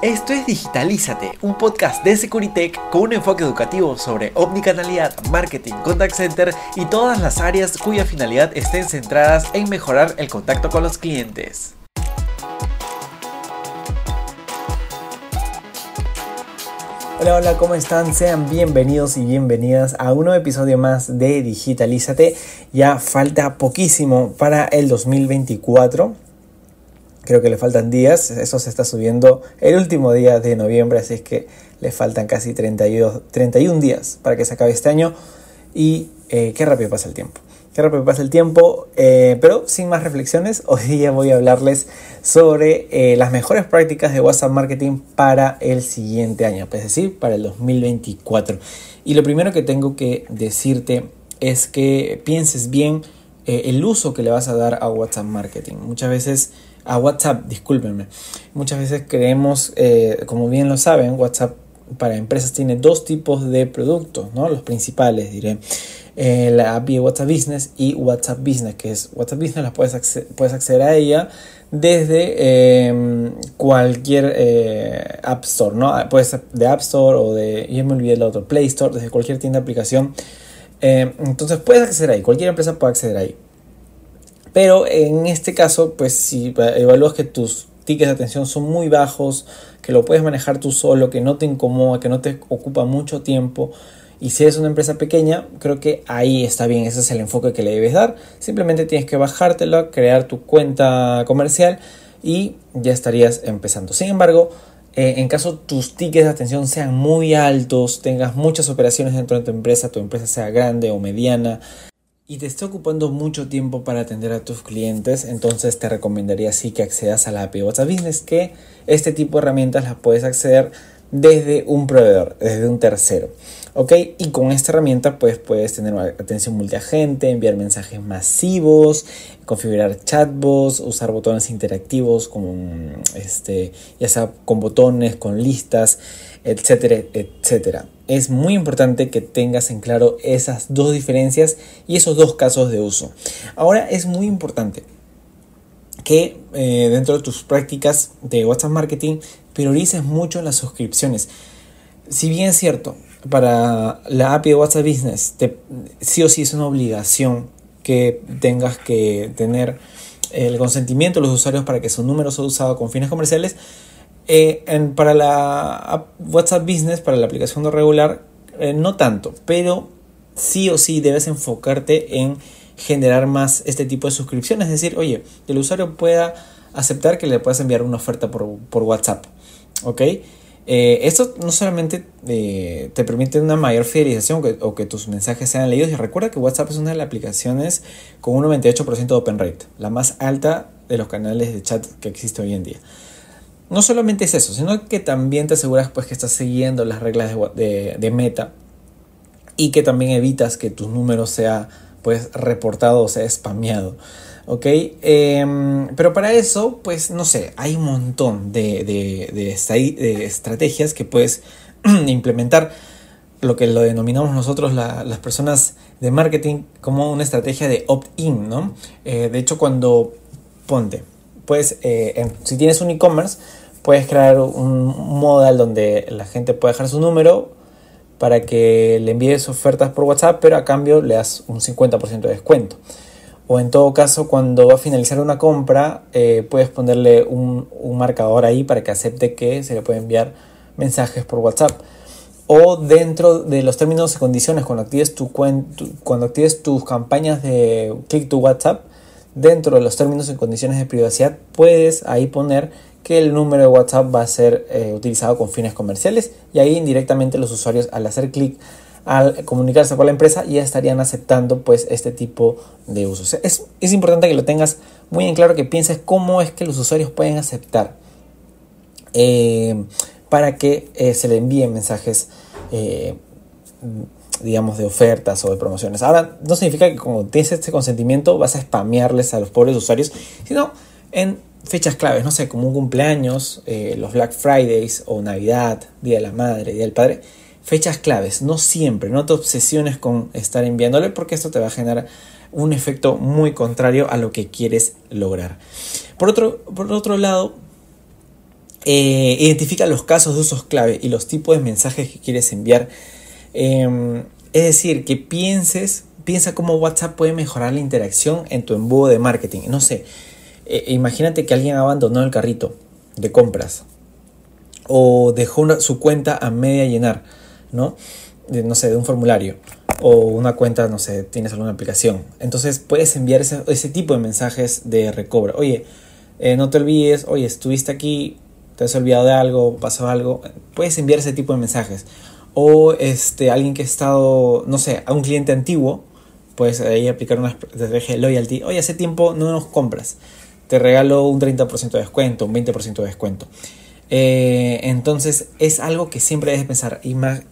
Esto es Digitalízate, un podcast de Securitech con un enfoque educativo sobre omnicanalidad, marketing, contact center y todas las áreas cuya finalidad estén centradas en mejorar el contacto con los clientes. Hola, hola, ¿cómo están? Sean bienvenidos y bienvenidas a un nuevo episodio más de Digitalízate. Ya falta poquísimo para el 2024 creo que le faltan días, eso se está subiendo el último día de noviembre, así es que le faltan casi 32, 31 días para que se acabe este año y eh, qué rápido pasa el tiempo. Qué rápido pasa el tiempo, eh, pero sin más reflexiones, hoy día voy a hablarles sobre eh, las mejores prácticas de WhatsApp Marketing para el siguiente año, es decir, para el 2024. Y lo primero que tengo que decirte es que pienses bien el uso que le vas a dar a WhatsApp Marketing. Muchas veces a WhatsApp, discúlpenme. Muchas veces creemos, eh, como bien lo saben, WhatsApp para empresas tiene dos tipos de productos, ¿no? Los principales, diré. Eh, la API WhatsApp Business y WhatsApp Business, que es WhatsApp Business, la puedes, acceder, puedes acceder a ella desde em, cualquier eh, App Store, ¿no? Puede ser de App Store o de, ya me olvidé el otro, Play Store, desde cualquier tienda de aplicación. entonces puedes acceder ahí, cualquier empresa puede acceder ahí. Pero en este caso, pues si evalúas que tus tickets de atención son muy bajos, que lo puedes manejar tú solo, que no te incomoda, que no te ocupa mucho tiempo, y si eres una empresa pequeña, creo que ahí está bien, ese es el enfoque que le debes dar. Simplemente tienes que bajártelo, crear tu cuenta comercial y ya estarías empezando. Sin embargo, eh, en caso tus tickets de atención sean muy altos, tengas muchas operaciones dentro de tu empresa, tu empresa sea grande o mediana, y te está ocupando mucho tiempo para atender a tus clientes, entonces te recomendaría sí que accedas a la API WhatsApp Business, que este tipo de herramientas las puedes acceder desde un proveedor, desde un tercero. ¿Ok? Y con esta herramienta pues puedes tener atención multiagente, enviar mensajes masivos, configurar chatbots, usar botones interactivos como este, ya sea con botones, con listas, etcétera, etcétera. Es muy importante que tengas en claro esas dos diferencias y esos dos casos de uso. Ahora es muy importante que eh, dentro de tus prácticas de WhatsApp Marketing priorices mucho las suscripciones. Si bien es cierto, para la API de WhatsApp Business, sí o sí es una obligación que tengas que tener el consentimiento de los usuarios para que su número sea usado con fines comerciales, eh, para la WhatsApp Business, para la aplicación regular, eh, no tanto, pero sí o sí debes enfocarte en generar más este tipo de suscripciones. Es decir, oye, el usuario pueda aceptar que le puedas enviar una oferta por, WhatsApp. ¿Ok? Eh, esto no solamente te permite una mayor fidelización o que tus mensajes sean leídos. Y recuerda que WhatsApp es una de las aplicaciones con un 98% de open rate, la más alta de los canales de chat que existe hoy en día no solamente es eso, sino que también te aseguras pues que estás siguiendo las reglas de, meta y que también evitas que tus números sea pues reportado o sea spameado. ¿Ok? Em, pero para eso, pues no sé, hay un montón de, de, estrategias que puedes implementar. Lo que lo denominamos nosotros las personas de marketing como una estrategia de opt-in, ¿no? Eh, de hecho, cuando ponte, pues si tienes un e-commerce, puedes crear un modal donde la gente puede dejar su número para que le envíes ofertas por WhatsApp, pero a cambio le das un 50% de descuento. O en todo caso, cuando va a finalizar una compra, eh, puedes ponerle un, marcador ahí para que acepte que se le puede enviar mensajes por WhatsApp. O dentro de los términos y condiciones, cuando actives, tu cuando actives tus campañas de click to WhatsApp, dentro de los términos y condiciones de privacidad, puedes ahí poner que el número de WhatsApp va a ser eh, utilizado con fines comerciales y ahí indirectamente los usuarios al hacer clic al comunicarse con la empresa ya estarían aceptando pues este tipo de usos. Es, es, importante que lo tengas muy en claro, que pienses cómo es que los usuarios pueden aceptar eh, para que eh, se le envíen mensajes digamos de ofertas o de promociones. Ahora no significa que como tienes este consentimiento vas a spamearles a los pobres usuarios, sino en fechas claves, no sé, como un cumpleaños, eh, los Black Fridays o Navidad, Día de la Madre, Día del Padre, fechas claves, no siempre, no te obsesiones con estar enviándole porque esto te va a generar un efecto muy contrario a lo que quieres lograr. Por otro, por otro lado, Eh, identifica los casos de usos clave y los tipos de mensajes que quieres enviar. Em, es decir, que pienses, piensa cómo WhatsApp puede mejorar la interacción en tu embudo de marketing. No sé, eh, imagínate que alguien abandonó el carrito de compras o dejó su cuenta a media llenar, ¿no? No sé, de un formulario o una cuenta, no sé, tienes alguna aplicación. Entonces puedes enviar ese, tipo de mensajes de recobro. Oye, eh, no te olvides, oye, estuviste aquí, te has olvidado de algo, pasó algo. Puedes enviar ese tipo de mensajes. O este, alguien que ha estado, no sé, a un cliente antiguo, puedes ahí aplicar una estrategia de loyalty. Oye, hace tiempo no nos compras. Te regalo un 30% de descuento, un 20% de descuento. Eh, entonces es algo que siempre debes pensar. Y más,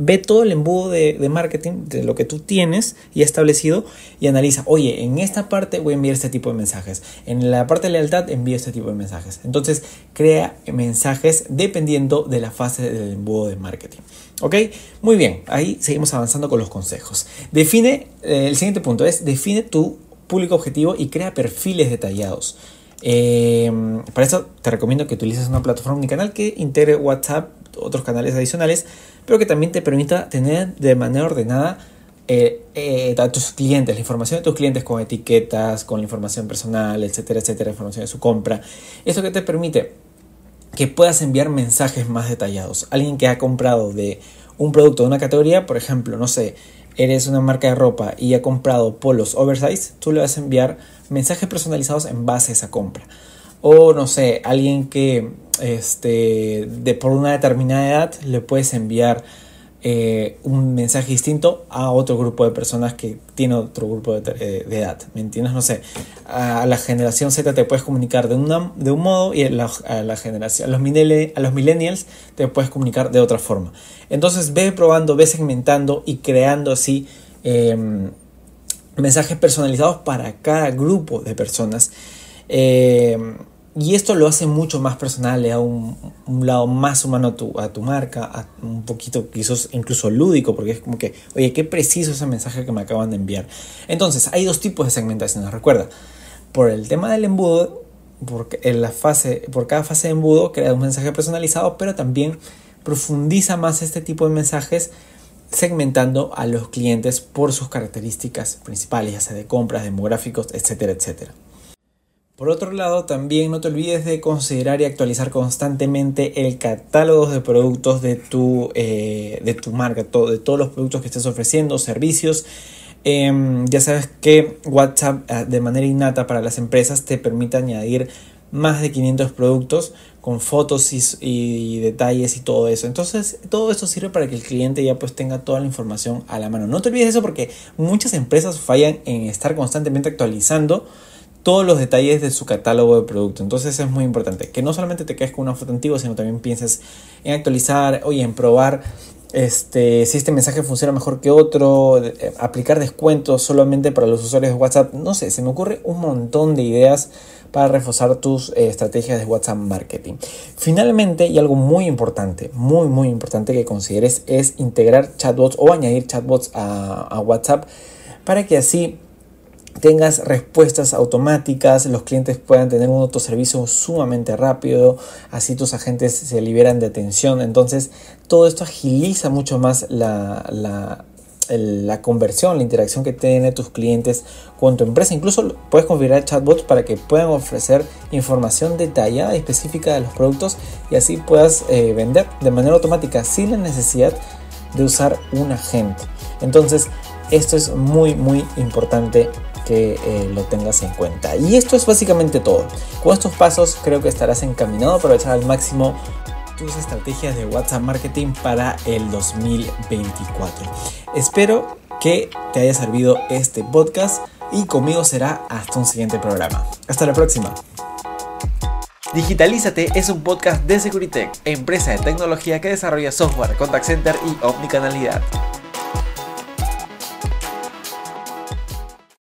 ve todo el embudo de, marketing de lo que tú tienes y establecido y analiza, oye, en esta parte voy a enviar este tipo de mensajes, en la parte de lealtad envío este tipo de mensajes. Entonces, crea mensajes dependiendo de la fase del embudo de marketing. ¿Ok? Muy bien, ahí seguimos avanzando con los consejos. Define, eh, el siguiente punto es, define tu público objetivo y crea perfiles detallados. Eh, para eso te recomiendo que utilices una plataforma canal que integre WhatsApp, otros canales adicionales, pero que también te permita tener de manera ordenada eh, eh, a tus clientes, la información de tus clientes con etiquetas, con la información personal, etcétera, etcétera, información de su compra. Esto que te permite que puedas enviar mensajes más detallados. Alguien que ha comprado de un producto de una categoría, por ejemplo, no sé, eres una marca de ropa y ha comprado polos oversize, tú le vas a enviar mensajes personalizados en base a esa compra. O no sé, alguien que este, de, por una determinada edad le puedes enviar eh, un mensaje distinto a otro grupo de personas que tiene otro grupo de, eh, edad. ¿Me entiendes? No sé, a, la generación Z te puedes comunicar de, de un modo y a la, generación, los, a los millennials te puedes comunicar de otra forma. Entonces ve probando, ve segmentando y creando así em, mensajes personalizados para cada grupo de personas. Em, y esto lo hace mucho más personal, le da un, lado más humano a tu, a tu marca, un poquito quizás incluso lúdico, porque es como que, oye, qué preciso ese mensaje que me acaban de enviar. Entonces, hay dos tipos de segmentaciones, recuerda, por el tema del embudo, porque en la fase, por cada fase de embudo crea un mensaje personalizado, pero también profundiza más este tipo de mensajes segmentando a los clientes por sus características principales, ya sea de compras, demográficos, etcétera, etcétera. Por otro lado, también no te olvides de considerar y actualizar constantemente el catálogo de productos de tu, eh, de tu marca, de todos los productos que estés ofreciendo, servicios. Em, ya sabes que WhatsApp ah, de manera innata para las empresas te permite añadir más de 500 productos con fotos y, detalles y todo eso. Entonces, todo esto sirve para que el cliente ya pues tenga toda la información a la mano. No te olvides de eso porque muchas empresas fallan en estar constantemente actualizando todos los detalles de su catálogo de producto. Entonces es muy importante que no solamente te quedes con una foto antigua, sino también pienses en actualizar, oye, en probar este, si este mensaje funciona mejor que otro, eh, aplicar descuentos solamente para los usuarios de WhatsApp. No sé, se me ocurre un montón de ideas para reforzar tus eh, estrategias de WhatsApp marketing. Finalmente, y algo muy importante, muy, muy importante que consideres es integrar chatbots o añadir chatbots a, a WhatsApp para que así tengas respuestas automáticas, los clientes puedan tener un autoservicio sumamente rápido, así tus agentes se liberan de tensión. Entonces, todo esto agiliza mucho más la, la, la conversión, la interacción que tienen tus clientes con tu empresa. Incluso puedes configurar chatbots para que puedan ofrecer información detallada y específica de los productos y así puedas eh, vender de manera automática sin la necesidad de usar un agente. Entonces, esto es muy, muy importante que eh, lo tengas en cuenta. Y esto es básicamente todo. Con estos pasos creo que estarás encaminado a aprovechar al máximo tus estrategias de WhatsApp Marketing para el 2024. Espero que te haya servido este podcast y conmigo será hasta un siguiente programa. Hasta la próxima. Digitalízate es un podcast de Securitech, empresa de tecnología que desarrolla software, contact center y omnicanalidad.